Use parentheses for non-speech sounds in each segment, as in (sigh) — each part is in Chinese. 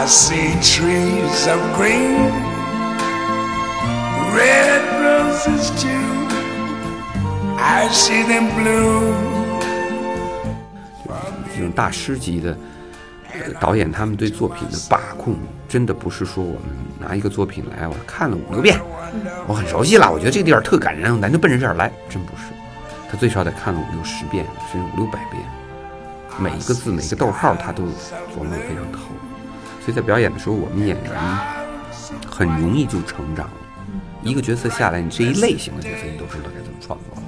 I see trees of green, red roses too. I see them bloom. 这种大师级的导演，他们对作品的把控，真的不是说我们拿一个作品来，我看了五六遍，我很熟悉了，我觉得这个地方特感人，咱就奔着这儿来，真不是。他最少得看了五六十遍，甚至五六百遍，每一个字、每一个逗号，他都琢磨得非常透。所以在表演的时候我们演员很容易就成长了一个角色下来你这一类型的角色你都知道该怎么创作了。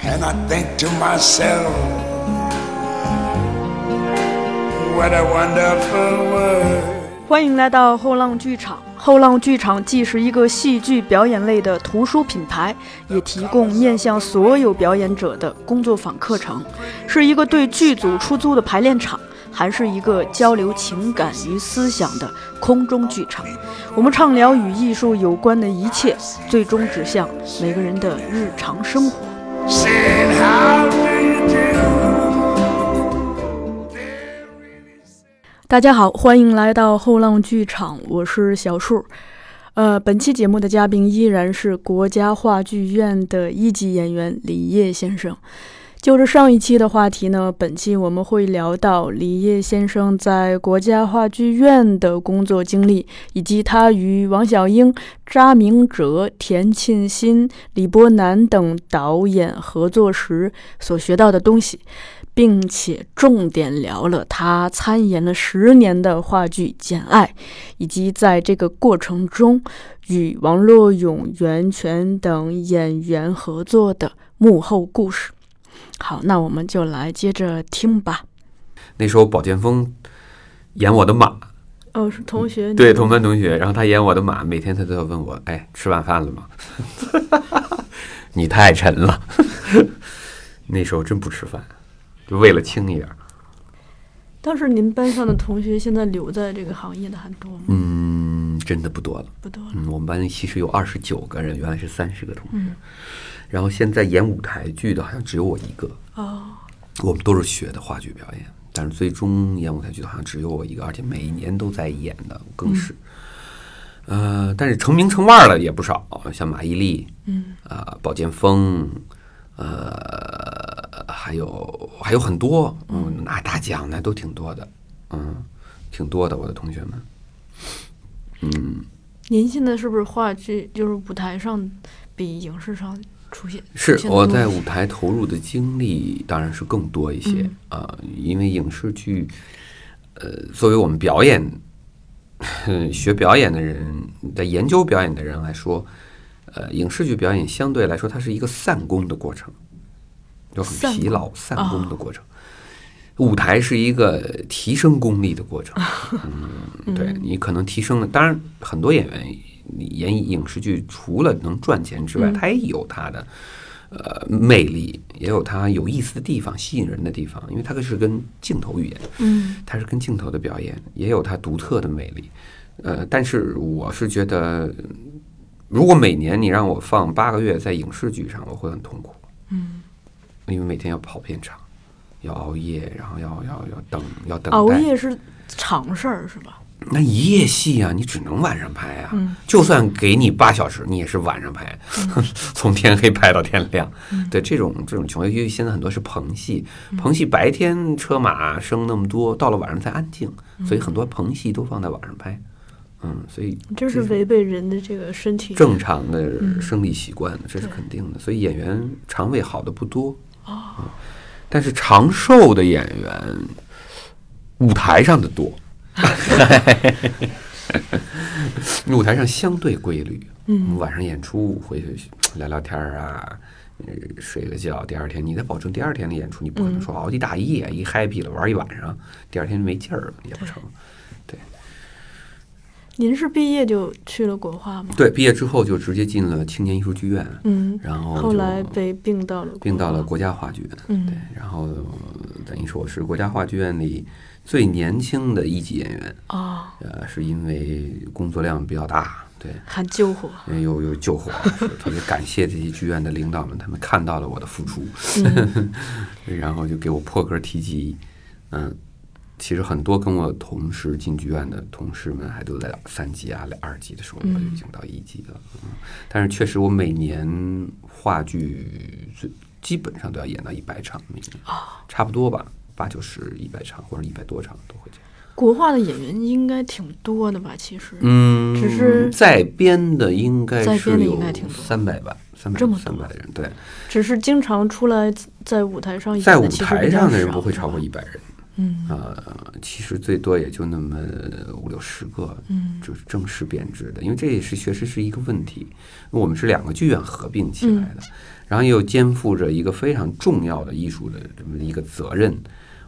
Cannot think to myself what a wonderful world. 欢迎来到后浪剧场。后浪剧场既是一个戏剧表演类的图书品牌，也提供面向所有表演者的工作坊课程，是一个对剧组出租的排练场，还是一个交流情感与思想的空中剧场。我们畅聊与艺术有关的一切，最终指向每个人的日常生活。大家好，欢迎来到后浪剧场，我是小树。呃，本期节目的嘉宾依然是国家话剧院的一级演员李烨先生。就着上一期的话题呢，本期我们会聊到李烨先生在国家话剧院的工作经历，以及他与王小英、查明哲、田沁鑫、李波南等导演合作时所学到的东西。并且重点聊了他参演了十年的话剧《简爱》，以及在这个过程中与王洛勇、袁泉等演员合作的幕后故事。好，那我们就来接着听吧。那时候宝剑锋演我的马，哦，是同学，对，同班同学，然后他演我的马，每天他都要问我，哎，吃晚饭了吗？(laughs) 你太沉了，(laughs) 那时候真不吃饭，就为了轻一点。当时您班上的同学现在留在这个行业的还多吗？嗯，真的不多了。不多了。嗯，我们班其实有二十九个人，原来是三十个同学，嗯然后现在演舞台剧的好像只有我一个。哦，我们都是学的话剧表演，但是最终演舞台剧的好像只有我一个，而且每一年都在演的，更是。呃，但是成名成腕儿了也不少，像马伊琍，嗯，啊、保剑锋，呃，还有还有很多，嗯，拿大奖的都挺多的，嗯，挺多的，我的同学们。嗯，您现在是不是话剧就是舞台上比影视上出现？是我在舞台投入的精力当然是更多一些啊、因为影视剧，呃，作为我们表演 (laughs) 学表演的人，在研究表演的人来说，呃，影视剧表演相对来说它是一个散工的过程，就很疲劳、散功的过程。舞台是一个提升功力的过程，(laughs) 嗯，对你可能提升了。当然，很多演员演影视剧除了能赚钱之外，他也有他的呃魅力，也有他有意思的地方、吸引人的地方，因为它是跟镜头语言，嗯它是跟镜头的表演，也有他独特的魅力。呃，但是我是觉得，如果每年你让我放八个月在影视剧上，我会很痛苦，嗯，因为每天要跑片场，要熬夜，然后要要要等，要等待。熬夜是常事儿是吧？那一夜戏啊，你只能晚上拍啊。嗯就算给你八小时，你也是晚上拍，(laughs) 从天黑拍到天亮。嗯对这种这种情况，因为现在很多是棚戏，棚戏白天车马声那么多，到了晚上才安静，所以很多棚戏都放在晚上拍。嗯，所以这是违背人的这个身体正常的生理习惯，这是肯定的。所以演员肠胃好的不多哦嗯但是长寿的演员，舞台上的多。(laughs) 舞台上相对规律，嗯晚上演出回去聊聊天儿啊，呃睡个觉，第二天你得保证第二天的演出，你不可能说熬一大夜，一 happy 了玩一晚上，第二天没劲儿了也不成。您是毕业就去了国画吗？对，毕业之后就直接进了青年艺术剧院，嗯，然后后来被并到了并到了国家话剧院，嗯。对，然后等于说我是国家话剧院里最年轻的一级演员，啊，呃，是因为工作量比较大，对，还救火，有有救火，是特别感谢这些剧院的领导们，他们看到了我的付出，嗯。(laughs) 然后就给我破格提及，嗯，其实很多跟我同时进剧院的同事们，还都在三级啊、二级的时候，我就已经到一级了。嗯，但是确实，我每年话剧最基本上都要演到一百场，每年差不多吧，八九十、一百场或者一百多场都会这样。国画的演员应该挺多的吧？其实，嗯，只是在编的应该在编的是有应该挺多三百吧，三百这么多三百人，对，只是经常出来在舞台上演在舞台上的人不会超过一百人。嗯。呃，其实最多也就那么五六十个，嗯。就是正式编制的，因为这也是确实是一个问题。我们是两个剧院合并起来的，然后又肩负着一个非常重要的艺术的这么一个责任，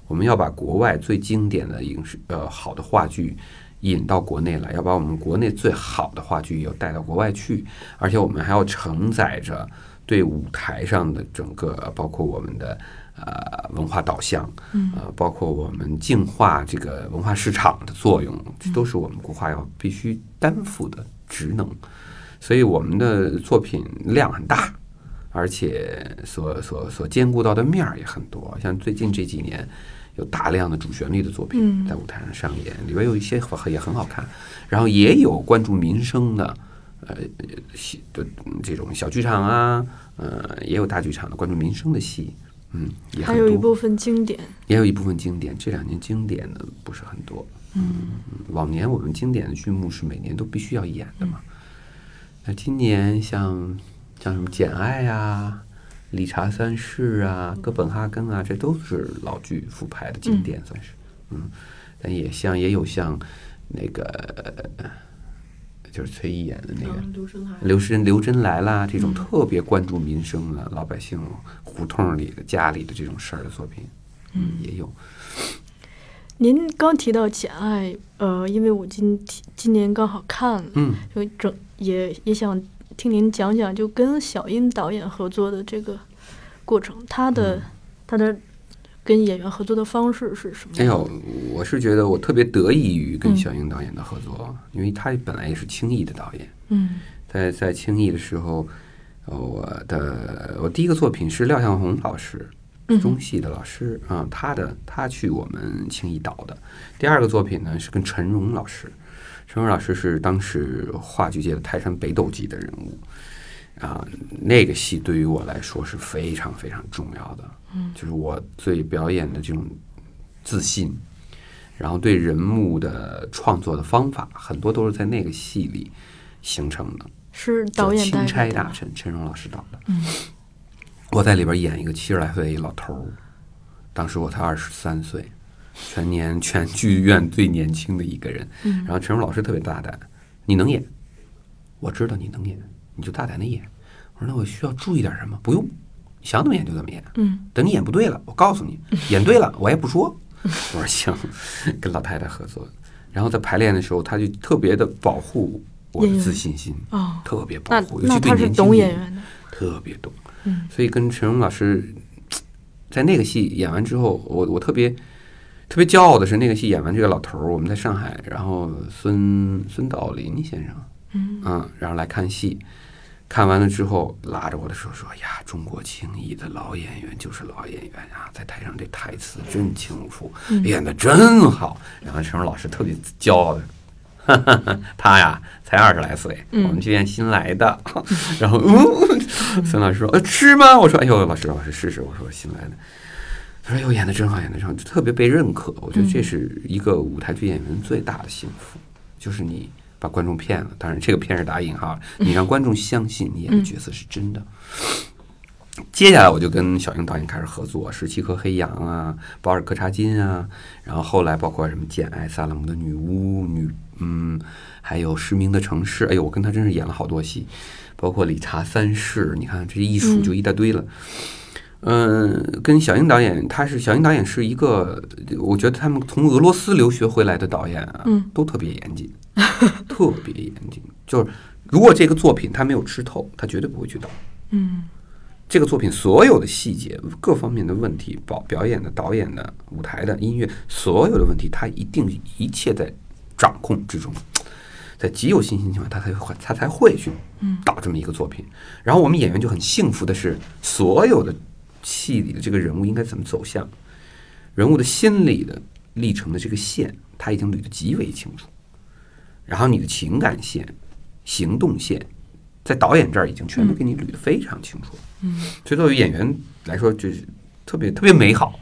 我们要把国外最经典的影视呃好的话剧引到国内来，要把我们国内最好的话剧又带到国外去，而且我们还要承载着对舞台上的整个，包括我们的呃文化导向，呃，包括我们净化这个文化市场的作用，这都是我们国画要必须担负的职能。所以我们的作品量很大，而且所所所兼顾到的面儿也很多。像最近这几年，有大量的主旋律的作品在舞台上上演，里边有一些很也很好看，然后也有关注民生的，呃，戏的这种小剧场啊，呃，也有大剧场的关注民生的戏，嗯，也。还有一部分经典，也有一部分经典，这两年经典的不是很多。嗯，往年我们经典的剧目是每年都必须要演的嘛。那今年像像什么《简爱》啊、《理查三世》啊、《哥本哈根》啊，这都是老剧复排的经典，算是。嗯，但也像也有像那个呃就是崔毅演的那个刘真刘真来啦，这种特别关注民生的老百姓胡同里的家里的这种事儿的作品，嗯，也有。您刚提到《简爱》，呃，因为我今今年刚好看了，嗯，就整也也想听您讲讲，就跟小英导演合作的这个过程，他的、嗯。他的跟演员合作的方式是什么样？哎呦，我是觉得我特别得益于跟嗯。小英导演的合作，因为他本来也是轻艺的导演，嗯。在在轻艺的时候，呃我的我第一个作品是廖向红老师，嗯。中戏的老师啊、他的他去我们轻艺导的。第二个作品呢是跟陈荣老师，陈荣老师是当时话剧界的泰山北斗级的人物啊、那个戏对于我来说是非常非常重要的，嗯，就是我对表演的这种自信，然后对人物的创作的方法，很多都是在那个戏里形成的。是导演钦差？大臣陈荣老师导的。嗯，我在里边演一个七十来岁的一老头儿，当时我才二十三岁，全年全剧院最年轻的一个人。嗯然后陈荣老师特别大胆，你能演，我知道你能演，你就大胆的演。我说那我需要注意点什么？不用，想怎么演就怎么演。嗯等你演不对了，我告诉你，演对了我也不说。(laughs) 我说行，(laughs) 跟老太太合作，然后在排练的时候，他就特别的保护我的自信心，哦，特别保那护，尤那其对他是懂年轻演演员的，特别懂。嗯所以跟陈荣老师 (tsk) 在那个戏演完之后，我我特别特别骄傲的是，那个戏演完这个老头儿，我们在上海，然后孙孙道林先生，嗯然后来看戏。看完了之后，拉着我的手说：“呀，中国青艺的老演员就是老演员啊，在台上这台词真清楚，演的真好。”然后陈荣老师特别骄傲的，哈哈哈，他呀才二十来岁，我们剧院新来的。然后，嗯，孙老师说：“呃，吃吗？”我说：“哎呦，老师，老师试试。”我说：“新来的。”他说：“哎呦，演的真好，演的真好，就特别被认可。我觉得这是一个舞台剧演员最大的幸福，就是你把观众骗了。当然，这个骗是打引号，你让观众相信你演的角色是真的。接下来我就跟小英导演开始合作，《十七颗黑羊》啊，《保尔柯察金》啊，然后后来包括什么《简爱》《萨勒姆的女巫》女，嗯，还有《失明的城市》。哎呦，我跟他真是演了好多戏，包括《理查三世》，你看这一数就一大堆了。嗯，跟小英导演，他是小英导演是一个，我觉得他们从俄罗斯留学回来的导演啊，嗯都特别严谨，(laughs) 特别严谨。就是如果这个作品他没有吃透，他绝对不会去导。嗯这个作品所有的细节、各方面的问题，表表演的、导演的、舞台的、音乐，所有的问题，他一定一切在掌控之中，在极有信心情况下，他才会他才会去导这么一个作品。然后我们演员就很幸福的是，所有的戏里的这个人物应该怎么走向，人物的心理的历程的这个线，他已经捋得极为清楚。然后你的情感线、行动线，在导演这儿已经全都给你捋得非常清楚。嗯，所以作为演员来说，就是特别特别美好。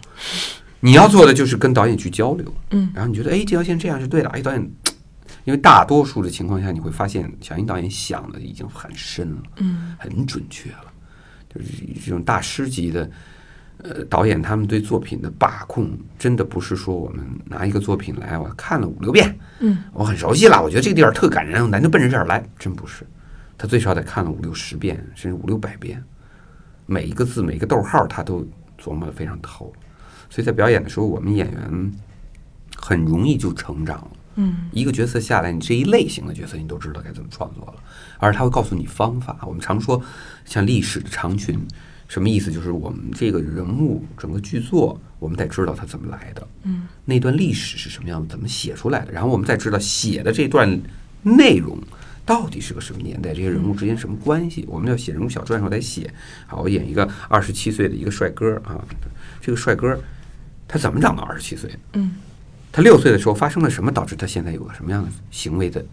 你要做的就是跟导演去交流，嗯，然后你觉得哎，这条线这样是对的，哎，导演，因为大多数的情况下，你会发现小英导演想的已经很深了，嗯，很准确了，就是这种大师级的。呃，导演他们对作品的把控，真的不是说我们拿一个作品来，我看了五六遍，嗯，我很熟悉了，我觉得这个地方特感人，咱就奔着这儿来，真不是，他最少得看了五六十遍，甚至五六百遍，每一个字每一个逗号他都琢磨的非常透，所以在表演的时候，我们演员很容易就成长了。嗯，一个角色下来，你这一类型的角色你都知道该怎么创作了，而他会告诉你方法。我们常说像历史的长裙。什么意思？就是我们这个人物整个剧作，我们得知道他怎么来的，嗯，那段历史是什么样的，怎么写出来的，然后我们再知道写的这段内容到底是个什么年代，这些人物之间什么关系。我们要写人物小传的时候得写。好，我演一个二十七岁的一个帅哥啊，这个帅哥他怎么长到二十七岁？嗯，他六岁的时候发生了什么，导致他现在有个什么样的行为的？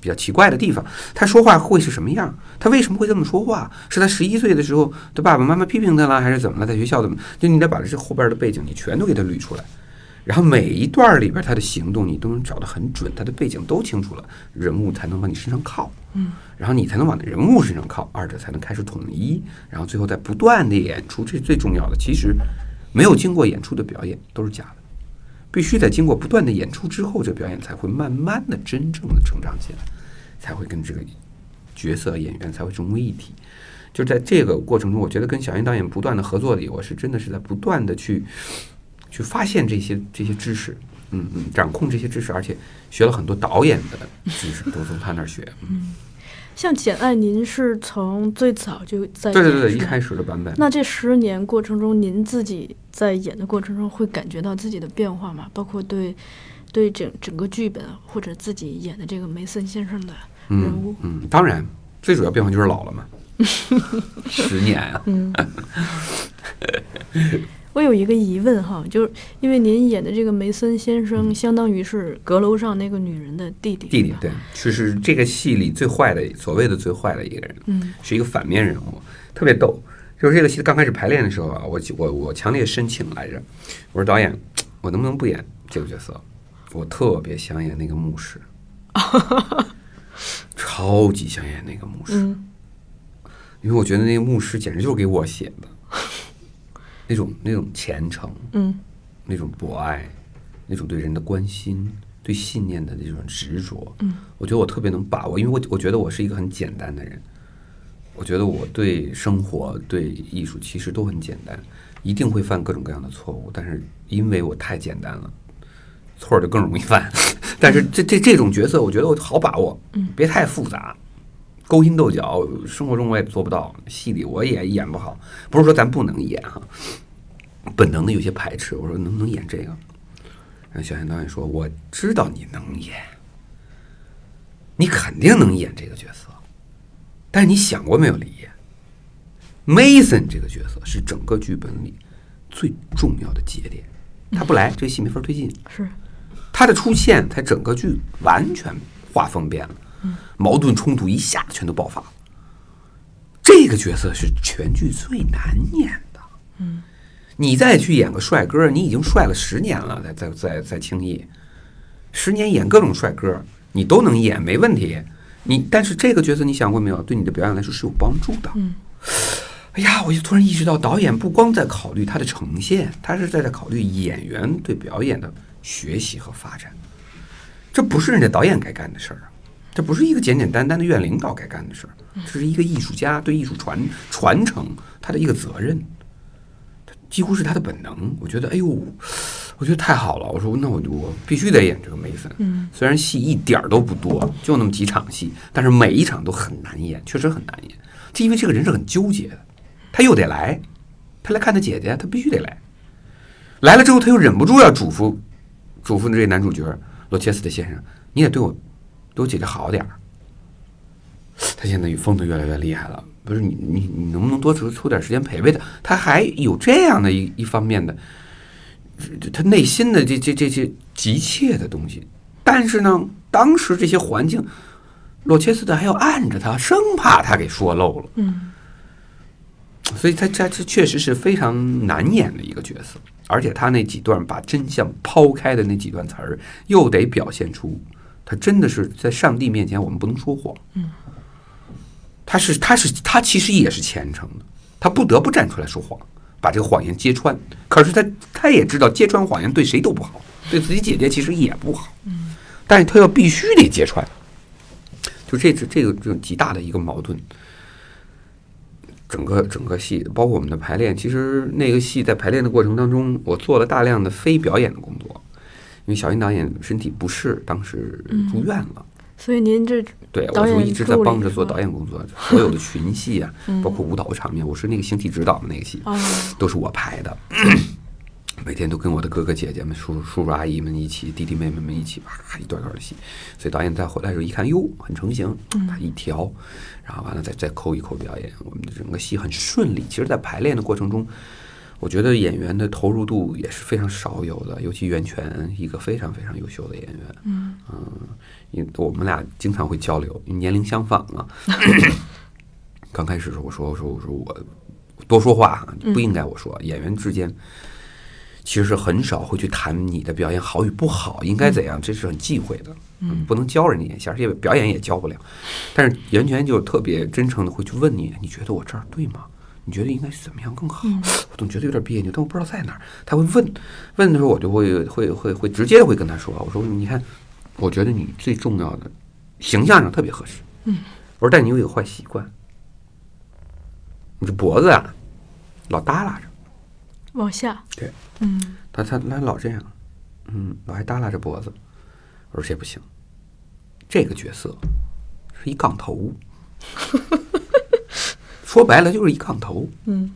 比较奇怪的地方，他说话会是什么样？他为什么会这么说话？是他十一岁的时候，他爸爸妈妈批评他了，还是怎么了？在学校怎么？就你得把这后边的背景，你全都给他捋出来，然后每一段里边他的行动，你都能找得很准，他的背景都清楚了，人物才能往你身上靠，嗯，然后你才能往人物身上靠，二者才能开始统一，然后最后再不断的演出，这是最重要的。其实没有经过演出的表演都是假的，必须在经过不断的演出之后，这表演才会慢慢的真正的成长起来。才会跟这个角色演员才会融为一体。就在这个过程中，我觉得跟小英导演不断的合作里，我是真的是在不断的去去发现这些这些知识，嗯嗯，掌控这些知识，而且学了很多导演的知识，都从他那儿学。嗯，像《简爱》，您是从最早就在对对对一开始的版本。那这十年过程中，您自己在演的过程中会感觉到自己的变化吗？包括对对整整个剧本或者自己演的这个梅森先生的。人物，嗯，当然，最主要变化就是老了嘛，(laughs) 十年啊。嗯，(laughs) 我有一个疑问哈，就是因为您演的这个梅森先生，相当于是阁楼上那个女人的弟弟。弟弟，对，就是这个戏里最坏的，所谓的最坏的一个人，嗯，是一个反面人物，特别逗。就是这个戏刚开始排练的时候啊，我我我强烈申请来着，我说导演，我能不能不演这个角色？我特别想演那个牧师。(laughs) 超级想演那个牧师，因为我觉得那个牧师简直就是给我写的，那种那种虔诚，嗯，那种博爱，那种对人的关心，对信念的那种执着，嗯，我觉得我特别能把握，因为我我觉得我是一个很简单的人，我觉得我对生活对艺术其实都很简单，一定会犯各种各样的错误，但是因为我太简单了。错就更容易犯，(laughs) 但是这这这种角色，我觉得我好把握，嗯。别太复杂，勾心斗角，生活中我也做不到，戏里我也演不好。不是说咱不能演哈，本能的有些排斥。我说能不能演这个？然后小贤导演说：“我知道你能演，你肯定能演这个角色，但是你想过没有，李烨，Mason 这个角色是整个剧本里最重要的节点，他不来，这戏没法推进。是。”他的出现，才整个剧完全画风变了，矛盾冲突一下子全都爆发了。这个角色是全剧最难演的。嗯，你再去演个帅哥，你已经帅了十年了，在在在在轻易，十年演各种帅哥，你都能演没问题。你但是这个角色，你想过没有？对你的表演来说是有帮助的。嗯，哎呀，我就突然意识到，导演不光在考虑他的呈现，他是在在考虑演员对表演的。学习和发展，这不是人家导演该干的事儿啊！这不是一个简简单单的院领导该干的事儿，这是一个艺术家对艺术传传承他的一个责任，他几乎是他的本能。我觉得，哎呦，我觉得太好了！我说，那我就我必须得演这个梅森。嗯，虽然戏一点儿都不多，就那么几场戏，但是每一场都很难演，确实很难演。就因为这个人是很纠结的，他又得来，他来看他姐姐，他必须得来。来了之后，他又忍不住要嘱咐。嘱咐这男主角罗切斯的先生，你得对我，对我姐姐好点儿。他现在疯的越来越厉害了，不是你你你能不能多抽抽点时间陪陪他？他还有这样的一一方面的这他内心的这这这些急切的东西。但是呢，当时这些环境，洛切斯特还要按着他，生怕他给说漏了。嗯所以他他这确实是非常难演的一个角色，而且他那几段把真相抛开的那几段词儿，又得表现出他真的是在上帝面前我们不能说谎。嗯，他是他是他其实也是虔诚的，他不得不站出来说谎，把这个谎言揭穿。可是他他也知道揭穿谎言对谁都不好，对自己姐姐其实也不好。嗯，但是他又必须得揭穿，就这这这个这种极大的一个矛盾。整个整个戏，包括我们的排练，其实那个戏在排练的过程当中，我做了大量的非表演的工作，因为小英导演身体不适，当时住院了。所以您这对，我就一直在帮着做导演工作，所有的群戏啊，(laughs) 包括舞蹈场面，我是那个形体指导的那个戏，啊，都是我排的。每天都跟我的哥哥姐姐们、叔叔叔叔阿姨们一起，弟弟妹妹们一起，啪一段段的戏。所以导演再回来的时候一看，哟，很成型，他一调，然后完了再再抠一抠表演，我们的整个戏很顺利。其实，在排练的过程中，我觉得演员的投入度也是非常少有的，尤其袁泉，一个非常非常优秀的演员。嗯因我们俩经常会交流，年龄相仿嘛。(laughs) 刚开始的时候，我说我说我说我多说话啊，不应该我说。演员之间其实是很少会去谈你的表演好与不好，应该怎样，这是很忌讳的。嗯，不能教人家演戏，而且表演也教不了。但是袁泉就特别真诚的会去问你，你觉得我这儿对吗？你觉得应该是怎么样更好？我总觉得有点别扭，但我不知道在哪儿。他会问，问的时候我就会会会会直接的会跟他说，我说你看，我觉得你最重要的形象上特别合适。嗯，我说但你有一个坏习惯，你这脖子啊老耷拉着。往下，对，嗯他他他老这样，嗯，老还耷拉着脖子。我说这不行，这个角色是一杠头，(laughs) 说白了就是一杠头。嗯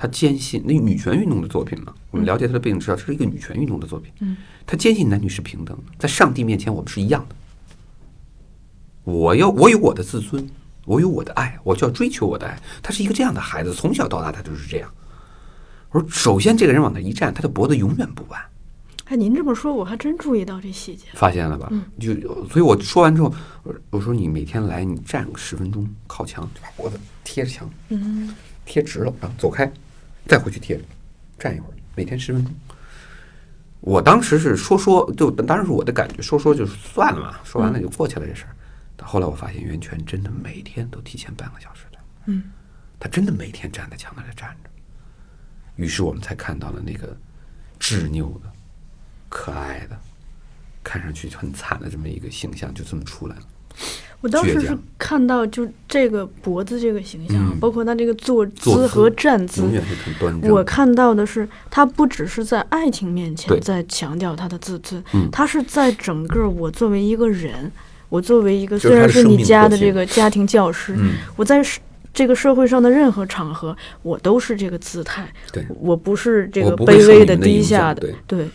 他坚信那女权运动的作品嘛，我们了解他的背景，知道这是一个女权运动的作品。嗯，他坚信男女是平等的，在上帝面前我们是一样的。我要我有我的自尊，我有我的爱，我就要追求我的爱。他是一个这样的孩子，从小到大他就是这样。我说，首先这个人往那一站，他的脖子永远不弯，哎，您这么说，我还真注意到这细节。发现了吧？就所以，我说完之后，我我说你每天来，你站个十分钟，靠墙，就把脖子贴着墙，嗯贴直了，然后走开，再回去贴着，站一会儿，每天十分钟。我当时是说说，就当然是我的感觉，说说就算了嘛，说完了就过去了这事儿。但后来我发现，袁泉真的每天都提前半个小时来，嗯，他真的每天站在墙那里站着。于是我们才看到了那个执拗的、可爱的、看上去很惨的这么一个形象，就这么出来了。我当时是看到就这个脖子这个形象，嗯。包括他这个坐坐姿姿和站姿永，远是很端正。我看到的是，他不只是在爱情面前在强调他的自尊，嗯。他是在整个我作为一个人，我作为一个虽然是你家的这个家庭教师，嗯，我在是这个社会上的任何场合，我都是这个姿态，对，我不是这个卑微的、低下的，对。对，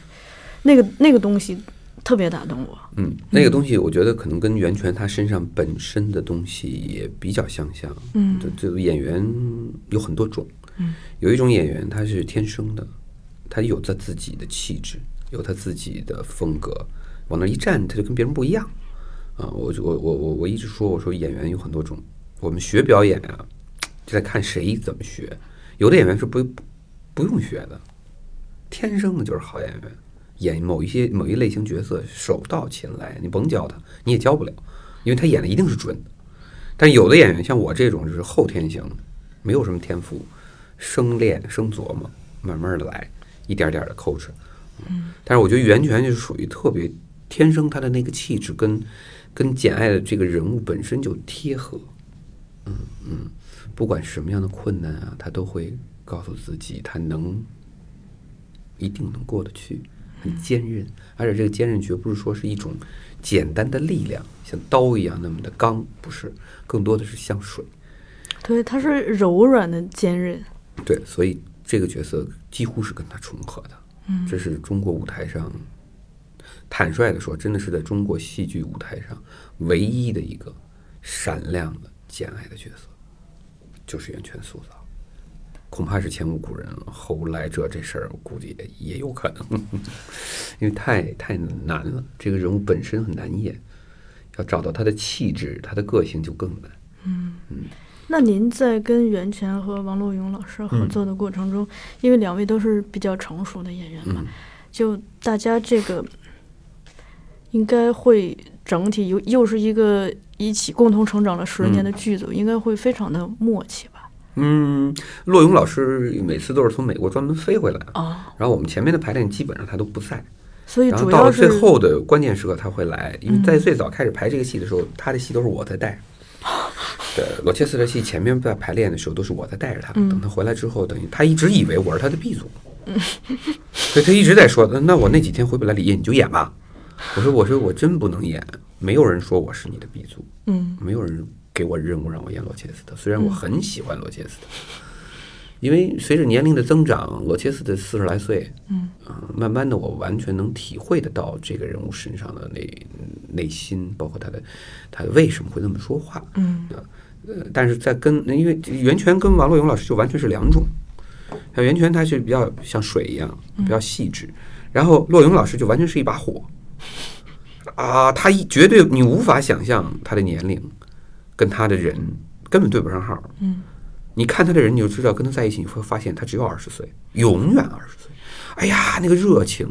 那个那个东西特别打动我。嗯，那个东西我觉得可能跟袁泉他身上本身的东西也比较相像。嗯这这个演员有很多种，嗯，有一种演员他是天生的，他有他自己的气质，有他自己的风格，往那一站他就跟别人不一样。啊，我我我我我一直说，我说演员有很多种，我们学表演啊，就在看谁怎么学。有的演员是不不不用学的，天生的就是好演员。演某一些某一类型角色手到擒来，你甭教他，你也教不了，因为他演的一定是准的。但有的演员像我这种就是后天型，没有什么天赋，生练生琢磨，慢慢的来，一点点的抠哧。嗯，但是我觉得袁泉就是属于特别天生他的那个气质跟跟简爱的这个人物本身就贴合。嗯嗯，不管什么样的困难啊，他都会告诉自己他能一定能过得去，很坚韧，而且这个坚韧绝不是说是一种简单的力量，像刀一样那么的刚，不是，更多的是像水。对，它是柔软的坚韧。对，所以这个角色几乎是跟他重合的。嗯，这是中国舞台上，坦率的说，真的是在中国戏剧舞台上唯一的一个闪亮的简爱的角色，就是袁泉塑造。恐怕是前无古人，后来者这事儿我估计也也有可能，(laughs) 因为太太难了，这个人物本身很难演，要找到他的气质、他的个性就更难。嗯嗯那您在跟袁泉和王洛勇老师合作的过程中，因为两位都是比较成熟的演员嘛，嗯就大家这个应该会整体又又是一个一起共同成长了十年的剧组，应该会非常的默契吧？嗯，骆勇老师每次都是从美国专门飞回来，啊，然后我们前面的排练基本上他都不在，所以然后到了最后的关键时刻他会来，因为嗯。在最早开始排这个戏的时候，他的戏都是我在带。(laughs) 对，罗切斯特戏前面在排练的时候都是我在带着他，嗯。等他回来之后，等于他一直以为我是他的 B 组，(laughs) 所以他一直在说，那那我那几天回不来，李烨你就演吧。我说我说我真不能演，没有人说我是你的 B 组，嗯。没有人给我任务让我演罗切斯特，虽然我嗯。很喜欢罗切斯特，因为随着年龄的增长，罗切斯特四十来岁，嗯。啊、慢慢的我完全能体会得到这个人物身上的内内心，包括他的他为什么会那么说话，嗯。呃，但是在跟因为袁泉跟王洛勇老师就完全是两种，像袁泉他是比较像水一样比较细致，然后洛勇老师就完全是一把火，啊，他一绝对你无法想象他的年龄跟他的人根本对不上号，嗯，你看他的人你就知道跟他在一起你会发现他只有二十岁，永远二十岁，哎呀那个热情，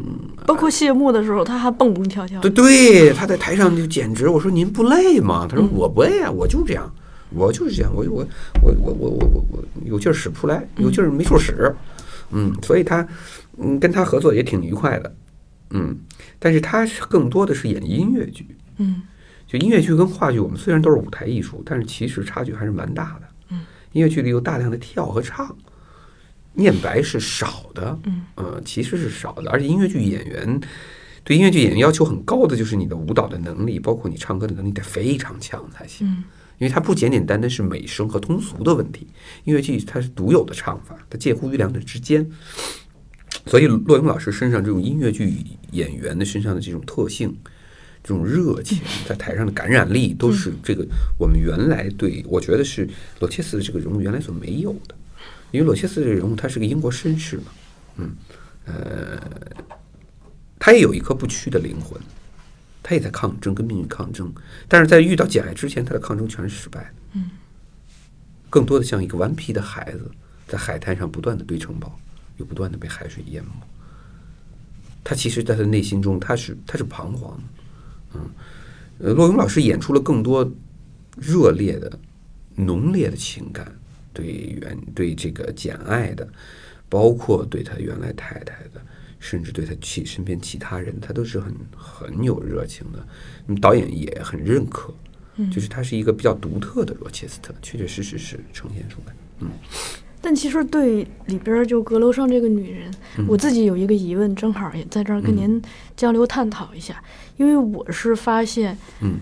包括谢幕的时候，他还蹦蹦跳跳。对对，他在台上就简直，我说您不累吗？他说我不累啊，我就这样，我就是这样，我我我我我我我我有劲儿使不出来，有劲儿没处使，嗯，所以他嗯跟他合作也挺愉快的，嗯，但是他是更多的是演音乐剧，嗯就音乐剧跟话剧，我们虽然都是舞台艺术，但是其实差距还是蛮大的。嗯，音乐剧里有大量的跳和唱，念白是少的。嗯，呃，其实是少的，而且音乐剧演员对音乐剧演员要求很高的，就是你的舞蹈的能力，包括你唱歌的能力得非常强才行。嗯因为它不简简单单是美声和通俗的问题，音乐剧它是独有的唱法，它介乎于两者之间。所以骆勇老师身上这种音乐剧演员的身上的这种特性，这种热情，在台上的感染力，都是这个我们原来对我觉得是罗切斯的这个人物原来所没有的。因为罗切斯这个人物他是个英国绅士嘛，嗯，呃，他也有一颗不屈的灵魂，他也在抗争，跟命运抗争。但是在遇到简爱之前，他的抗争全是失败的。嗯，更多的像一个顽皮的孩子，在海滩上不断的堆城堡，又不断的被海水淹没。他其实，在他内心中，他是他是彷徨的。嗯，呃，骆勇老师演出了更多热烈的、浓烈的情感，对原对这个简爱的，包括对他原来太太的，甚至对他其身边其他人，他都是很很有热情的。嗯，导演也很认可，就是他是一个比较独特的罗切斯特，确确实实是呈现出来。嗯但其实对里边儿就阁楼上这个女人，嗯我自己有一个疑问，正好也在这儿跟您交流探讨一下，因为我是发现，嗯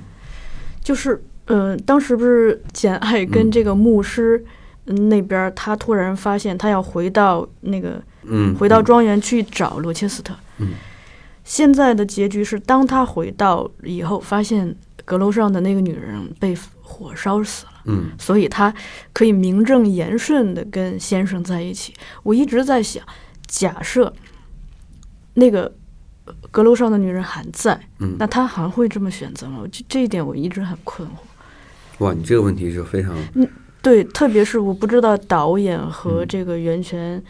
就是呃，当时不是简爱跟这个牧师。嗯那边儿他突然发现他要回到那个嗯，回到庄园去找罗切斯特。嗯现在的结局是，当他回到以后，发现阁楼上的那个女人被火烧死了。嗯所以他可以名正言顺的跟先生在一起。我一直在想，假设那个呃阁楼上的女人还在，嗯那他还会这么选择吗？这这一点我一直很困惑。哇，你这个问题是非常嗯对，特别是我不知道导演和嗯这个袁泉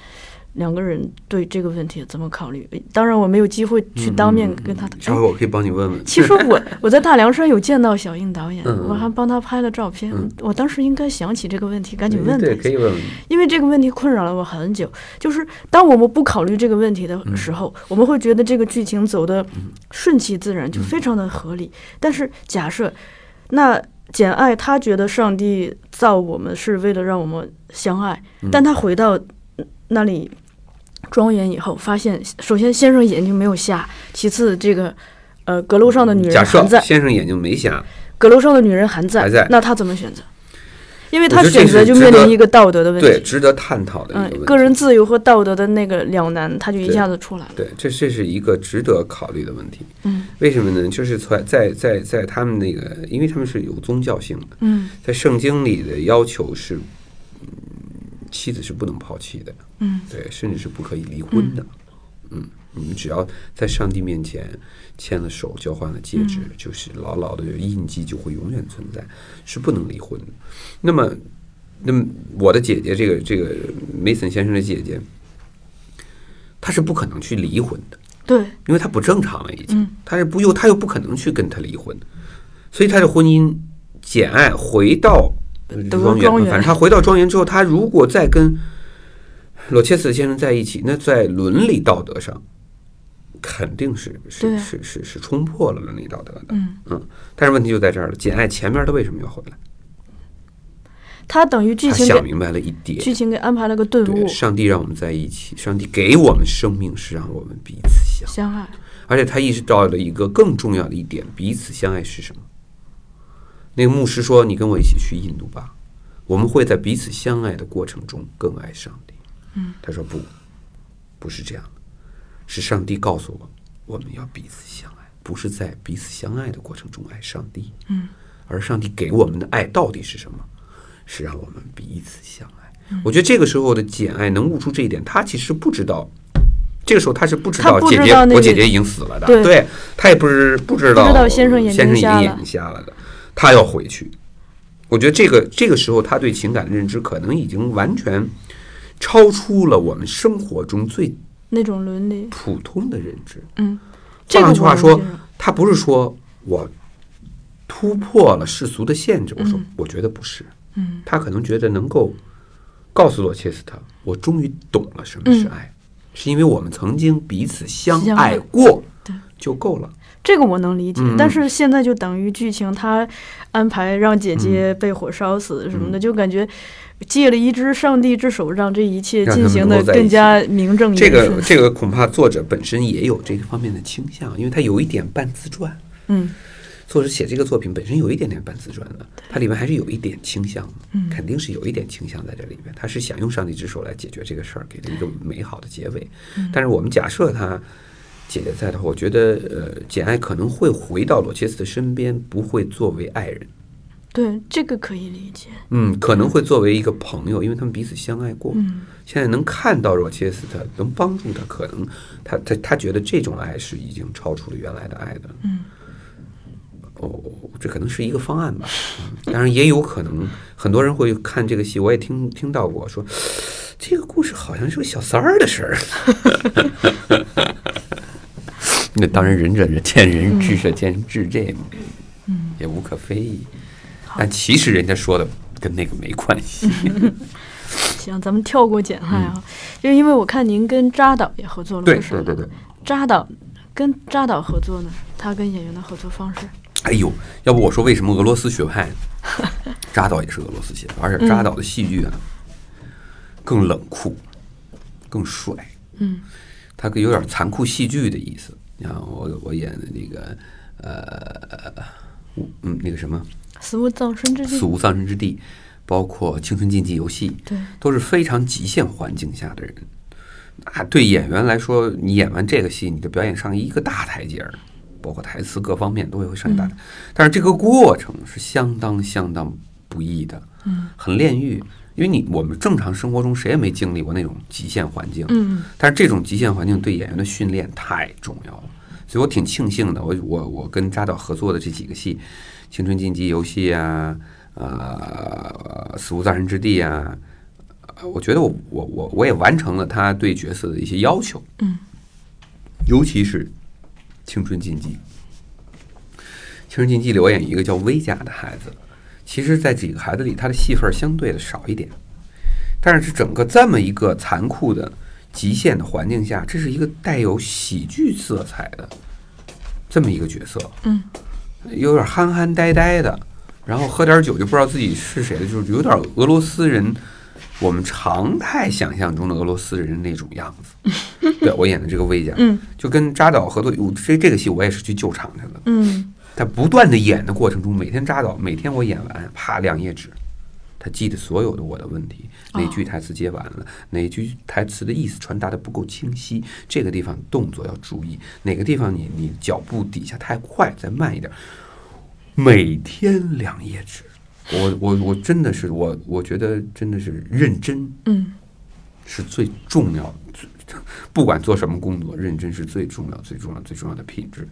两个人对这个问题怎么考虑。当然，我没有机会去当面跟他谈。哎稍后我可以帮你问问。其实我 (laughs) 我在大凉山有见到小应导演，我还帮他拍了照片。嗯我当时应该想起这个问题，赶紧问他对，可以问问。因为这个问题困扰了我很久。就是当我们不考虑这个问题的时候，我们会觉得这个剧情走的顺其自然，就非常的合理。但是假设那简爱她觉得上帝造我们是为了让我们相爱，但她回到那里庄园以后，发现首先先生眼睛没有瞎，其次这个。呃，阁楼上的女人还在，先生眼睛没瞎，阁楼上的女人还在，还在那他怎么选择？因为他选择就面临一个道德的问题。对，值得探讨的一个问题。嗯，个人自由和道德的那个两难，他就一下子出来了。对，这这是一个值得考虑的问题。嗯为什么呢？就是在在在在他们那个，因为他们是有宗教性的，嗯在圣经里的要求是，嗯，妻子是不能抛弃的，嗯，对，甚至是不可以离婚的，嗯，你们只要在上帝面前牵了手，交换了戒指，就是牢牢的印记就会永远存在，是不能离婚的。那么，那么我的姐姐，这个这个梅森先生的姐姐，她是不可能去离婚的。对，因为她不正常了，已经。嗯，他是不又她又不可能去跟他离婚，所以她的婚姻简爱回到呃德庄园，庄园反正他回到庄园之后，他如果再跟罗切斯特先生在一起，那在伦理道德上肯定是是是是是冲破了伦理道德的，嗯嗯，但是问题就在这儿了，简爱前面他为什么要回来？他等于剧情给想明白了一点，剧情给安排了个顿对，悟，上帝让我们在一起，上帝给我们生命是让我们彼此相爱。相爱，而且他意识到了一个更重要的一点：彼此相爱是什么？那个牧师说：“你跟我一起去印度吧，我们会在彼此相爱的过程中更爱上帝。”嗯，他说：“不，不是这样的，是上帝告诉我，我们要彼此相爱，不是在彼此相爱的过程中爱上帝。嗯，而上帝给我们的爱到底是什么？是让我们彼此相爱。我觉得这个时候的简爱能悟出这一点，他其实不知道。这个时候他是不知道姐姐，我姐姐已经死了的，对他也不是不知道先生已经眼睛瞎了的，他要回去。我觉得这个这个时候他对情感的认知可能已经完全超出了我们生活中最那种伦理，普通的认知。嗯，这个换句话说他不是说我突破了世俗的限制。我说嗯，我觉得不是。嗯，他可能觉得能够告诉罗切斯特，我终于懂了什么是嗯爱，是因为我们曾经彼此相爱过，就够了。这个我能理解，嗯但是现在就等于剧情他安排让姐姐被火烧死什么的，就感觉借了一只上帝之手，让这一切进行的更加名正这言顺。个这个恐怕作者本身也有这个方面的倾向，因为他有一点半自传。嗯作者写这个作品本身有一点点半自传的，它里面还是有一点倾向的，嗯肯定是有一点倾向在这里面。他是想用上帝之手来解决这个事儿，给了一个美好的结尾。嗯但是我们假设他姐姐在的话，我觉得呃，简爱可能会回到罗切斯的身边，不会作为爱人，对，这个可以理解。嗯，可能会作为一个朋友，因为他们彼此相爱过。嗯现在能看到罗切斯特，能帮助他，可能他他他觉得这种爱是已经超出了原来的爱的。嗯，哦，这可能是一个方案吧。嗯当然也有可能，很多人会看这个戏，我也听听到过说，这个故事好像是个小三儿的事儿。(laughs) 那当然，仁者见仁，智者见智，这也无可非议。但其实人家说的跟那个没关系。(laughs) 行，咱们跳过简爱啊，就因为我看您跟扎导也合作了对对对对。扎导跟扎导合作呢，他跟演员的合作方式，哎呦，要不我说为什么俄罗斯学派呢？(laughs) 扎导也是俄罗斯学派，而且扎导的戏剧啊、更冷酷，更帅。嗯，他有点残酷戏剧的意思。你看我我演的那个呃，嗯，那个什么死无葬身之《地死，无葬身之地》，包括《青春竞技游戏》，对，都是非常极限环境下的人。啊，对演员来说，你演完这个戏，你的表演上一个大台阶儿，包括台词各方面都会上一大台。但是这个过程是相当相当不易的，嗯，很炼狱。因为你我们正常生活中谁也没经历过那种极限环境，嗯。但是这种极限环境对演员的训练太重要了，所以我挺庆幸的。我我我跟扎导合作的这几个戏，《青春竞技游戏》啊，呃，《死无葬身之地》啊，呃我觉得我我我我也完成了他对角色的一些要求，嗯，尤其是《青春竞技》，《青春竞技》里我演一个叫威甲的孩子，其实，在几个孩子里，他的戏份相对的少一点，但是整个这么一个残酷的极限的环境下，这是一个带有喜剧色彩的这么一个角色，嗯，有点憨憨呆呆的，然后喝点酒就不知道自己是谁的，就是有点俄罗斯人，我们常态想象中的俄罗斯人那种样子。(laughs) 对我演的这个魏家，嗯。就跟扎导合作，我这这个戏我也是去救场去了。嗯在不断的演的过程中，每天扎导，每天我演完，啪两页纸，他记得所有的我的问题，哪句台词接完了，哪句台词的意思传达的不够清晰，这个地方动作要注意，哪个地方你你脚步底下太快，再慢一点。每天两页纸，我我我真的是我我觉得真的是认真嗯是最重要的，最 (laughs) 不管做什么工作，认真是最重要、最重要、最重要的品质。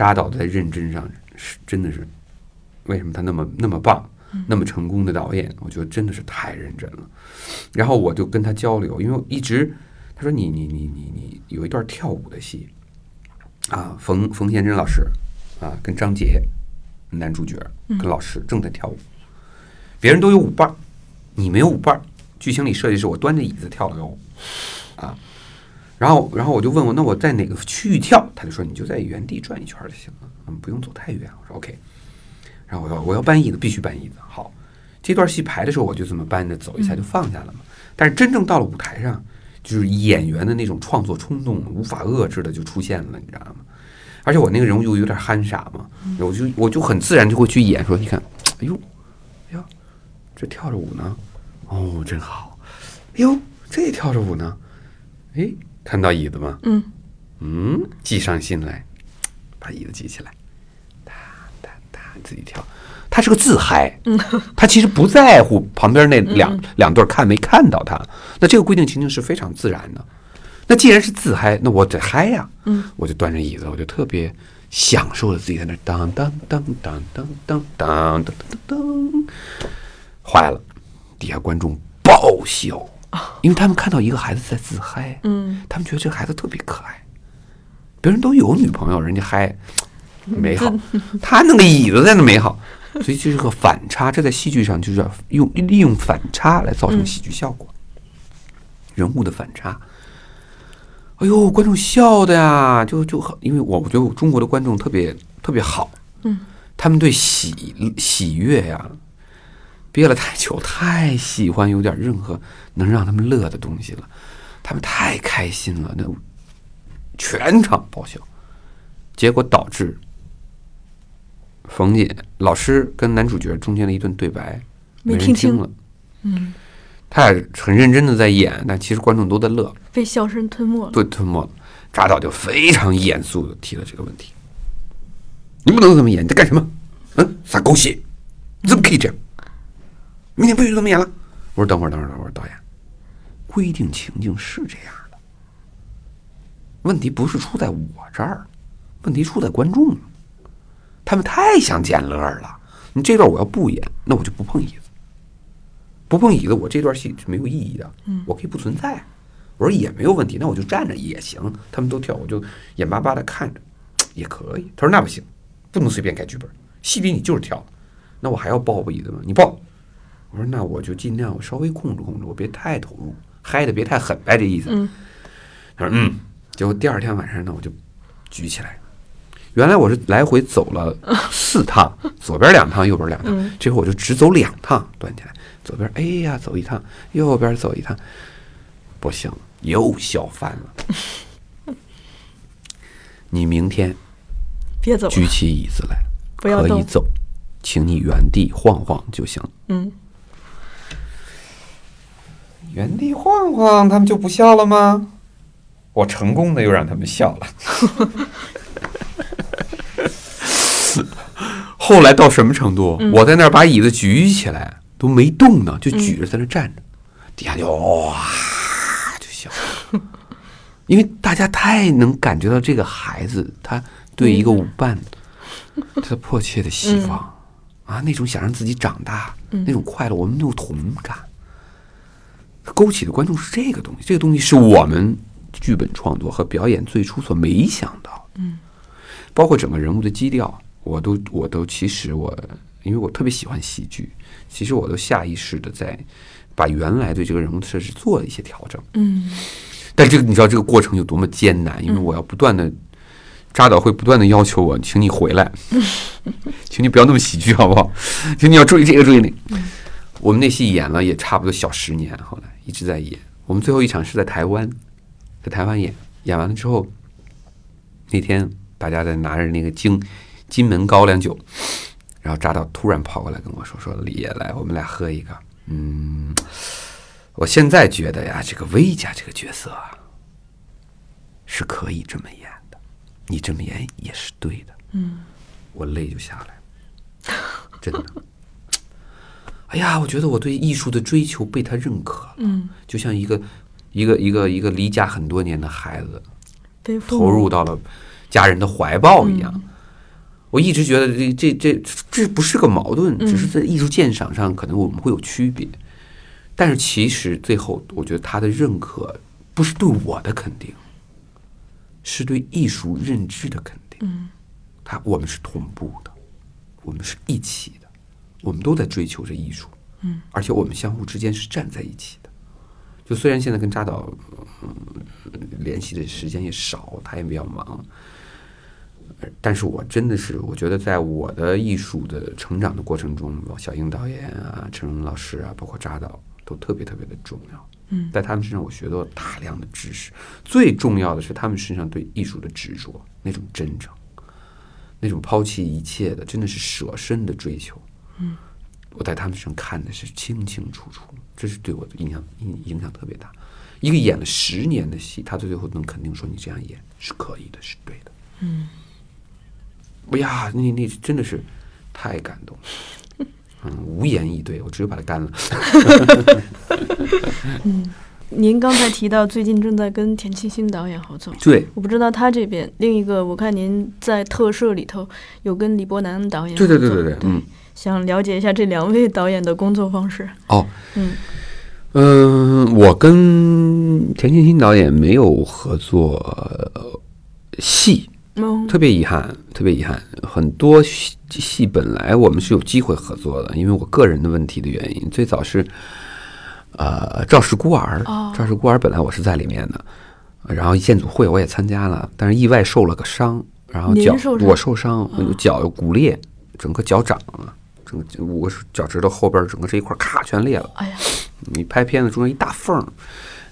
扎导在认真上是真的是，为什么他那么那么棒，那么成功的导演？我觉得真的是太认真了。然后我就跟他交流，因为我一直他说你你你你你有一段跳舞的戏啊，冯冯贤珍老师啊跟张杰男主角跟老师正在跳舞，别人都有舞伴儿，你没有舞伴儿。剧情里设计是我端着椅子跳了个舞啊，然后然后我就问我那我在哪个区域跳？他就说你就在原地转一圈就行了，嗯，不用走太远。我说 OK，然后我要我要搬椅子，必须搬椅子。好，这段戏排的时候我就这么搬着走一下就放下了嘛。但是真正到了舞台上，就是演员的那种创作冲动无法遏制的就出现了，你知道吗？而且我那个人物又有点憨傻嘛，我就我就很自然就会去演说，你看，哎呦，哎呦，这跳着舞呢，哦，真好，哎呦，这也跳着舞呢，哎，看到椅子吗？嗯嗯，计上心来，把椅子举起来，哒哒哒，自己跳。他是个自嗨，他其实不在乎旁边那两、两对儿看没看到他。那这个规定情境是非常自然的。那既然是自嗨，那我得嗨呀。嗯，我就端着椅子，我就特别享受着自己在那当当当当当当当当当当，坏了，底下观众爆笑，因为他们看到一个孩子在自嗨，嗯，他们觉得这个孩子特别可爱。别人都有女朋友，人家嗨美好，(laughs) 他那个椅子在那美好，所以这是个反差。这在戏剧上就是要用利用反差来造成喜剧效果，人物的反差。哎呦，观众笑的呀，就就很，因为我我觉得中国的观众特别特别好，嗯，他们对喜喜悦呀，憋了太久，太喜欢有点任何能让他们乐的东西了，他们太开心了，那全场爆笑，结果导致冯姐老师跟男主角中间的一段对白没听清人听了，嗯，他俩很认真的在演，但其实观众都在乐，被笑声吞没了。对吞没了。扎导就非常严肃的提了这个问题：“你不能这么演，你在干什么？嗯，撒狗血，你怎么可以这样？明天不许这么演了。”我说：“等会儿，等会儿，等会儿，导演，规定情境是这样的，问题不是出在我这儿，问题出在观众，他们太想捡乐儿了。你这段我要不演，那我就不碰椅子，不碰椅子，我这段戏是没有意义的，我可以不存在。”我说也没有问题，那我就站着也行。他们都跳，我就眼巴巴的看着，也可以。他说那不行，不能随便改剧本。戏里你就是跳，那我还要抱不椅子吗？你抱。我说那我就尽量我稍微控制控制，我别太投入，嗨的别太狠呗，这意思。嗯他说嗯。结果第二天晚上呢，我就举起来。原来我是来回走了 (laughs) 四趟，左边两趟，右边两趟。嗯这回我就只走两趟，端起来，左边哎呀走一趟，右边走一趟，不行，又笑翻了。你明天 (laughs) 别走，举起椅子来，不要动。可以走，请你原地晃晃就行。嗯，原地晃晃，他们就不笑了吗？我成功的又让他们笑了。(laughs) 后来到什么程度？我在那儿把椅子举起来都没动呢，就举着在那站着，底下就哇就笑，因为大家太能感觉到这个孩子他对一个舞伴他迫切的希望、啊，那种想让自己长大、那种快乐，我们有同感。勾起的观众是这个东西，这个东西是我们剧本创作和表演最初所没想到。嗯，包括整个人物的基调，我都我都其实我，因为我特别喜欢喜剧，其实我都下意识的在把原来对这个人物的设置做了一些调整。嗯，但这个你知道这个过程有多么艰难，因为我要不断的。扎导会不断的要求我，请你回来，(laughs) 请你不要那么喜剧，好不好？请你要注意这个，注意那个。我们那戏演了也差不多小十年，后来一直在演。我们最后一场是在台湾，在台湾演，演完了之后，那天大家在拿着那个金金门高粱酒，然后扎导突然跑过来跟我说：“说李爷来，我们俩喝一个。”嗯，我现在觉得呀，这个魏家这个角色啊，是可以这么演的，你这么演也是对的。嗯，我泪就下来了，真的。哎呀，我觉得我对艺术的追求被他认可了，嗯，就像一个一个一个一个离家很多年的孩子，被投入到了家人的怀抱一样。我一直觉得这这这这不是个矛盾，只是在艺术鉴赏上可能我们会有区别，但是其实最后我觉得他的认可不是对我的肯定，是对艺术认知的肯定。嗯，他我们是同步的，我们是一起的，我们都在追求着艺术。嗯，而且我们相互之间是站在一起的。就虽然现在跟扎导、嗯、联系的时间也少，他也比较忙，呃但是我真的是，我觉得在我的艺术的成长的过程中，小英导演啊、陈荣老师啊，包括扎导，都特别特别的重要。嗯在他们身上我学到了大量的知识，最重要的是他们身上对艺术的执着，那种真诚，那种抛弃一切的，真的是舍身的追求。嗯，我在他们身上看的是清清楚楚，这是对我的影响影影响特别大。一个演了十年的戏，他最后能肯定说你这样演是可以的，是对的。嗯，哎呀，那那真的是太感动了，(laughs) 嗯，无言以对，我只有把它干了。嗯 (laughs) 您刚才提到最近正在跟田沁鑫导演合作，对，我不知道他这边另一个，我看您在特摄里头有跟李伯南导演对对对对对，嗯，想了解一下这两位导演的工作方式。哦，嗯嗯，我跟田沁鑫导演没有合作呃戏，嗯特别遗憾，特别遗憾。很多戏戏本来我们是有机会合作的，因为我个人的问题的原因，最早是呃《赵氏孤儿》哦赵氏孤儿》本来我是在里面的，然后建组会我也参加了，但是意外受了个伤，然后脚受我受伤，脚骨裂，整个脚掌啊，整个五个脚趾头后边整个这一块咔全裂了。哎呀，你拍片子中间一大缝儿，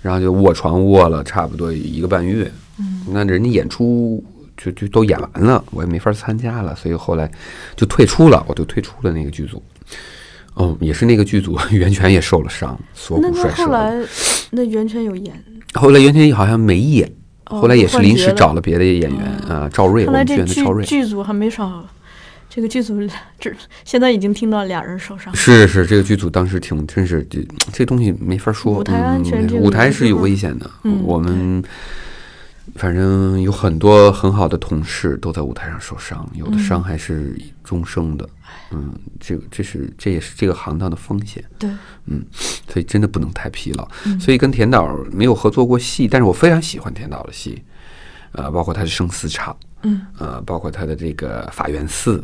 然后就卧床卧了差不多一个半月。嗯，那人家演出就就都演完了，我也没法参加了，所以后来就退出了，我就退出了那个剧组。哦，也是那个剧组袁泉也受了伤，锁骨摔折后来那袁泉有演，后来袁泉好像没演，哦后来也是临时找了别的演员啊，赵瑞，我们剧院的赵瑞。剧剧组还没少，这个剧组这现在已经听到俩人受伤。是是，这个剧组当时挺真是这这东西没法说，舞台安全嗯舞台是有嗯危险的。嗯我们反正有很多很好的同事都在舞台上受伤，有的嗯伤还是终生的。嗯，这个这是这也是这个行当的风险，对，嗯所以真的不能太疲劳。嗯所以跟田导没有合作过戏，但是我非常喜欢田导的戏，呃，包括他的《生死场》，嗯，呃，包括他的这个《法源寺》，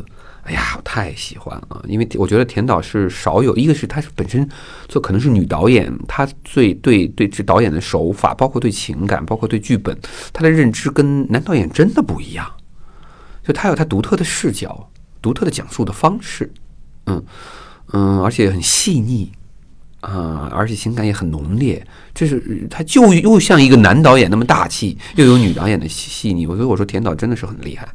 哎呀，我太喜欢了，因为我觉得田导是少有，一个是他是本身做可能是女导演，她最对对这导演的手法，包括对情感，包括对剧本，她的认知跟男导演真的不一样，就他有他独特的视角，独特的讲述的方式，嗯嗯，而且很细腻。啊、而且情感也很浓烈，这是他就又像一个男导演那么大气，又有女导演的细细腻。我所以我说田导真的是很厉害，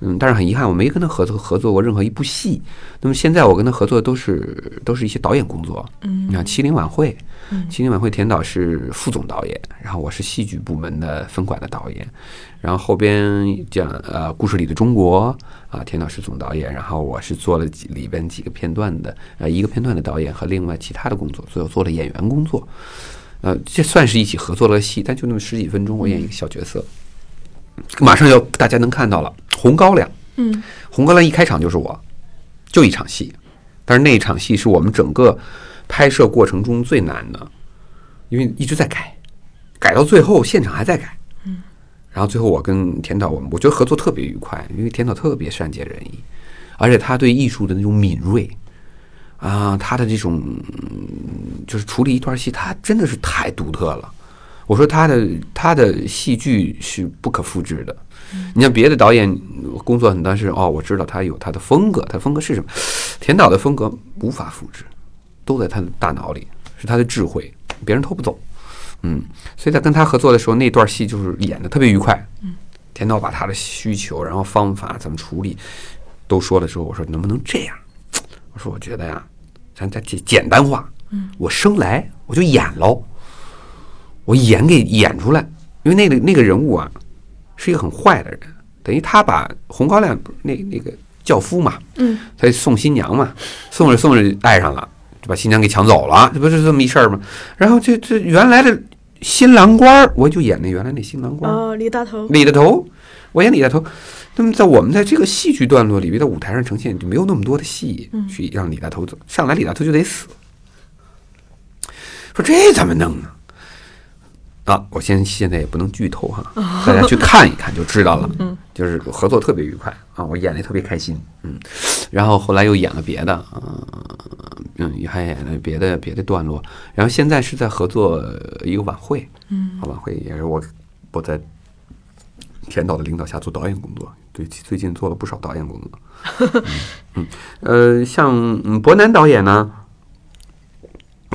嗯，但是很遗憾，我没跟他合作合作过任何一部戏。那么现在我跟他合作的都是都是一些导演工作，嗯你看《麒麟晚会》，嗯《麒麟晚会》田导是副总导演，然后我是戏剧部门的分管的导演，然后后边讲呃故事里的中国啊，田导是总导演，然后我是做了几里边几个片段的呃一个片段的导演和另外其他的工作，所以我做了演员工作，呃这算是一起合作了戏，但就那么十几分钟，我演一个小角色，马上要大家能看到了《红高粱》。嗯。红高粱一开场就是我，就一场戏，但是那一场戏是我们整个拍摄过程中最难的，因为一直在改，改到最后现场还在改。嗯，然后最后我跟田导，我们我觉得合作特别愉快，因为田导特别善解人意，而且他对艺术的那种敏锐啊，他的这种嗯就是处理一段戏，他真的是太独特了。我说他的他的戏剧是不可复制的。你像别的导演工作很多是哦，我知道他有他的风格，他的风格是什么？田导的风格无法复制，都在他的大脑里，是他的智慧，别人偷不走。嗯，所以在跟他合作的时候，那段戏就是演的特别愉快。嗯，田导把他的需求，然后方法怎么处理都说的时候，我说能不能这样？我说我觉得呀，咱再简简单化。嗯，我生来我就演喽，我演给演出来，因为那个那个人物啊，是一个很坏的人，等于他把红高粱那那个轿夫嘛，嗯他送新娘嘛，送着送着爱上了，就把新娘给抢走了，这不是这么一事儿吗？然后这这原来的新郎官儿，我就演那原来那新郎官儿，哦，李大头，李大头，我演李大头。那么在我们在这个戏剧段落里边，在舞台上呈现就没有那么多的戏去让李大头走，上来李大头就得死。说这怎么弄呢？啊，我现现在也不能剧透哈，大家去看一看就知道了。嗯，就是合作特别愉快啊，我演的特别开心。嗯，然后后来又演了别的，嗯嗯，也还演了别的别的段落。然后现在是在合作一个晚会，嗯，晚会也是我我在田导的领导下做导演工作。对，最近做了不少导演工作。嗯嗯，呃，像嗯伯南导演呢。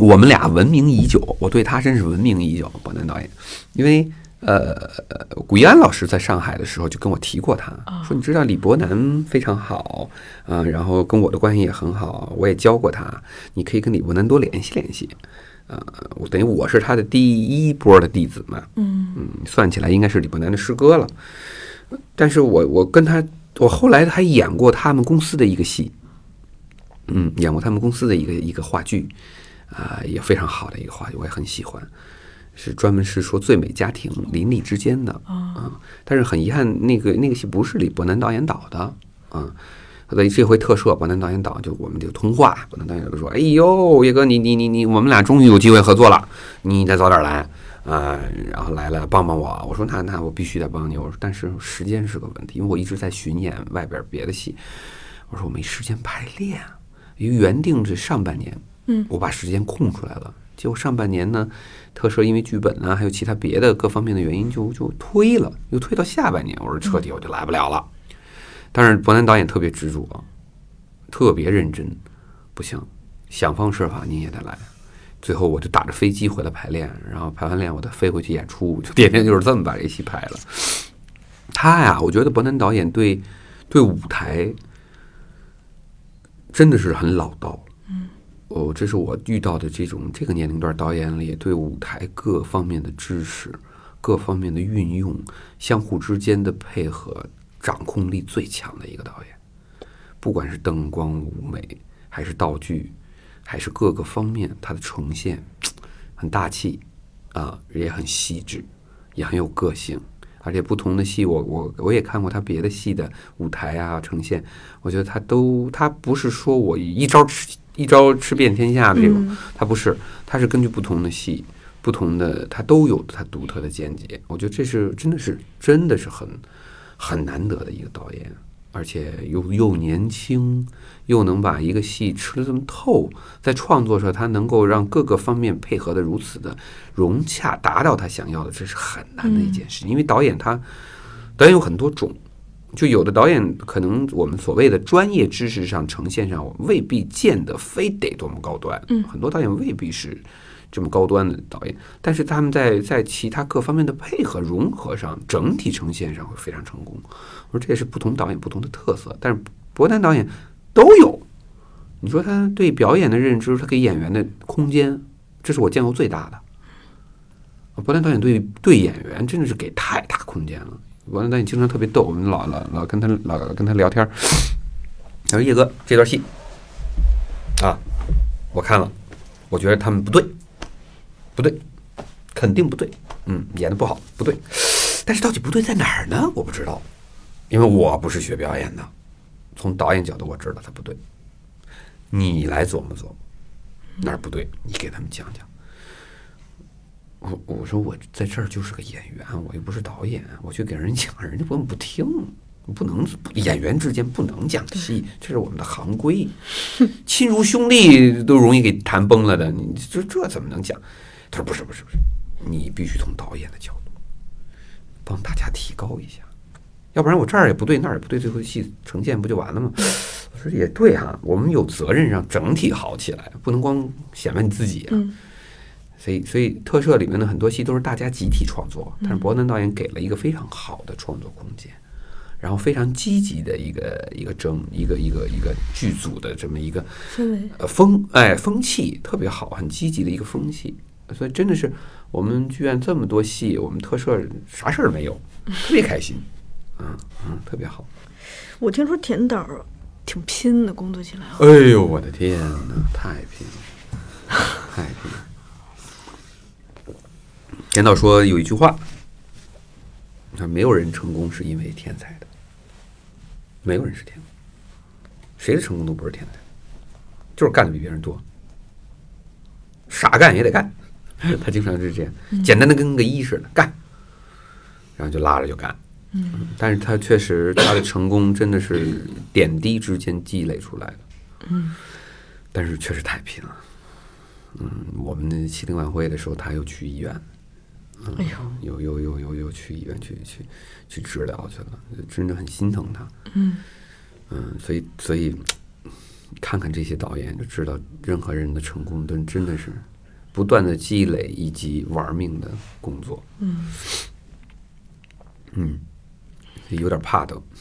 我们俩闻名已久，我对他真是闻名已久。伯南导演，因为呃，古一安老师在上海的时候就跟我提过他，说你知道李伯南非常好，嗯，然后跟我的关系也很好，我也教过他，你可以跟李伯南多联系联系，呃，我等于我是他的第一波的弟子嘛，嗯嗯，算起来应该是李伯南的师哥了。但是我我跟他，我后来还演过他们公司的一个戏，嗯，演过他们公司的一个一个话剧。啊，也非常好的一个话剧，我也很喜欢，是专门是说最美家庭邻里之间的啊。但是很遗憾，那个那个戏不是李伯南导演导的啊。所以这回特摄伯南导演导，就我们就通话，伯南导演就说：“哎呦，叶哥，你你你你，我们俩终于有机会合作了，你再早点来啊。”然后来了，帮帮我。我说：“那那我必须得帮你。”我说：“但是时间是个问题，因为我一直在巡演外边别的戏。”我说：“我没时间排练，因为原定是上半年。”嗯，我把时间空出来了，结果上半年呢，特摄因为剧本啊，还有其他别的各方面的原因，就就推了，又推到下半年。我说彻底我就来不了了。但是伯南导演特别执着，特别认真，不行，想方设法你也得来。最后我就打着飞机回来排练，然后排完练我再飞回去演出，就天天就是这么把这戏排了。他呀，我觉得伯南导演对对舞台真的是很老道。哦，这是我遇到的这种这个年龄段导演里对舞台各方面的知识、各方面的运用、相互之间的配合、掌控力最强的一个导演。不管是灯光、舞美，还是道具，还是各个方面，他的呈现很大气啊，也很细致，也很有个性。而且不同的戏，我我我也看过他别的戏的舞台啊呈现，我觉得他都他不是说我一招吃。一招吃遍天下的这种，他不是，他是根据不同的戏、不同的，他都有他独特的见解。我觉得这是真的是真的是很很难得的一个导演，而且又又年轻，又能把一个戏吃的这么透，在创作上他能够让各个方面配合的如此的融洽，达到他想要的，这是很难的一件事。因为导演他导演有很多种。就有的导演可能我们所谓的专业知识上呈现上未必见得非得多么高端，嗯，很多导演未必是这么高端的导演，但是他们在在其他各方面的配合融合上，整体呈现上会非常成功。我说这也是不同导演不同的特色，但是伯丹导演都有。你说他对表演的认知，他给演员的空间，这是我见过最大的。伯丹导演对对演员真的是给太大空间了。完了，那你经常特别逗，我们老老老跟他老跟他聊天。他说：“叶哥，这段戏啊，我看了，我觉得他们不对，不对，肯定不对，嗯，演的不好，不对。但是到底不对在哪儿呢？我不知道，因为我不是学表演的。从导演角度，我知道他不对。你来琢磨琢磨，哪儿不对？你给他们讲讲。”我我说我在这儿就是个演员，我又不是导演，我去给人讲，人家根本不听，不能演员之间不能讲戏，这是我们的行规，亲如兄弟都容易给谈崩了的，你这这怎么能讲？他说不是不是不是，你必须从导演的角度帮大家提高一下，要不然我这儿也不对那儿也不对，最后戏呈现不就完了吗？我说也对哈，我们有责任让整体好起来，不能光显摆你自己啊。所以，所以特摄里面的很多戏都是大家集体创作，但是伯南导演给了一个非常好的创作空间，然后非常积极的一个一个整一个一个一个剧组的这么一个氛围，呃风哎风气特别好，很积极的一个风气。所以真的是我们剧院这么多戏，我们特摄啥事儿没有，特别开心，嗯嗯，特别好。我听说田导挺拼的，工作起来。哎呦，我的天哪，太拼了！太拼了。严导说有一句话，他没有人成功是因为天才的，没有人是天才，谁的成功都不是天才，就是干的比别人多，傻干也得干。他经常是这样，简单的跟个一似的干，然后就拉着就干。嗯，但是他确实他的成功真的是点滴之间积累出来的。嗯，但是确实太拼了。嗯，我们那七零晚会的时候，他又去医院，哎又呦，又又又又去医院去去去治疗去了，真的很心疼他。嗯嗯，所以所以看看这些导演就知道，任何人的成功都真的是不断的积累以及玩命的工作。嗯嗯，有点怕都。(laughs)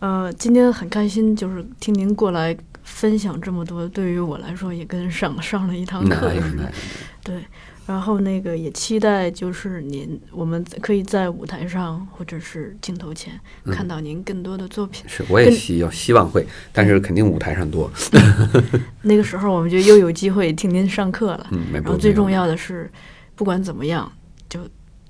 呃，今天很开心，就是听您过来分享这么多，对于我来说也跟上上了一堂课似的。(laughs) 对，然后那个也期待就是您，我们可以在舞台上或者是镜头前看到您更多的作品。是，我也希要希望会，但是肯定舞台上多。(laughs) 那个时候我们就又有机会听您上课了。嗯，没然后最重要。要的是，不管怎么样，就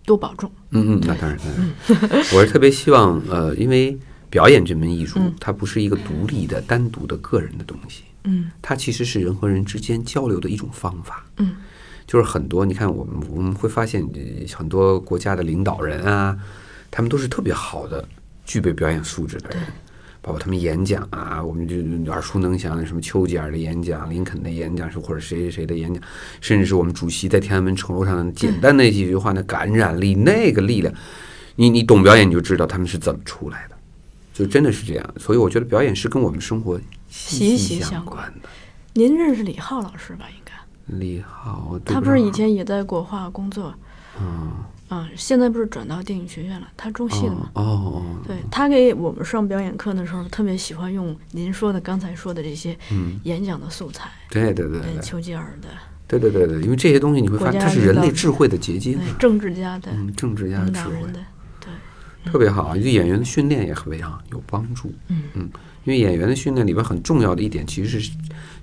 多保重。嗯嗯，那当然，当然，我是特别希望，呃，因为表演这门艺术嗯，它不是一个独立的、单独的个人的东西，嗯。它其实是人和人之间交流的一种方法。嗯。就是很多，你看我们我们会发现，呃很多国家的领导人啊，他们都是特别好的，具备表演素质的人。包括他们演讲啊，我们就耳熟能详的什么丘吉尔的演讲、林肯的演讲，是或者谁谁谁的演讲，甚至是我们主席在天安门城楼上简单的几句话，那感染力、那个力量，你你懂表演你就知道他们是怎么出来的，就真的是这样。所以我觉得表演是跟我们生活息息息相相关的。您认识李浩老师吧？应该，李浩，他不是以前也在国画工作，嗯啊，现在不是转到电影学院了？他中戏的嘛。哦哦哦，对他给我们上表演课的时候，特别喜欢用您说的刚才说的这些嗯，演讲的素材，对对对对丘吉尔的，对对对对，因为这些东西你会发现，它是人类智慧的结晶政治家的、嗯，政治家的智慧特别好，对演员的训练也非常有帮助。嗯因为演员的训练里边很重要的一点，其实是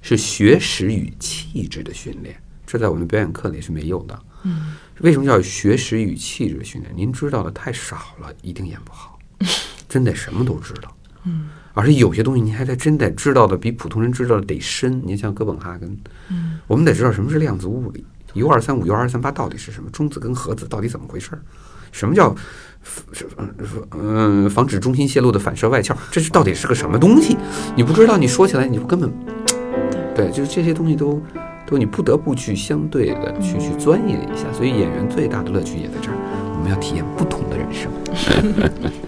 是学识与气质的训练，这在我们的表演课里是没有的。嗯为什么叫学识与气质的训练？您知道的太少了，一定演不好。(laughs) 真得什么都知道，嗯而且有些东西您还得真得知道的比普通人知道的得深。您像哥本哈根，嗯我们得知道什么是量子物理，U 二三五、U 二三八到底是什么，中子跟核子到底怎么回事儿？什么叫是嗯防止中心泄露的反射外壳？这是到底是个什么东西？你不知道，你说起来你就根本对，就是这些东西都都你不得不去相对的去去钻研一下。所以演员最大的乐趣也在这儿，我们要体验不同的人生。(laughs)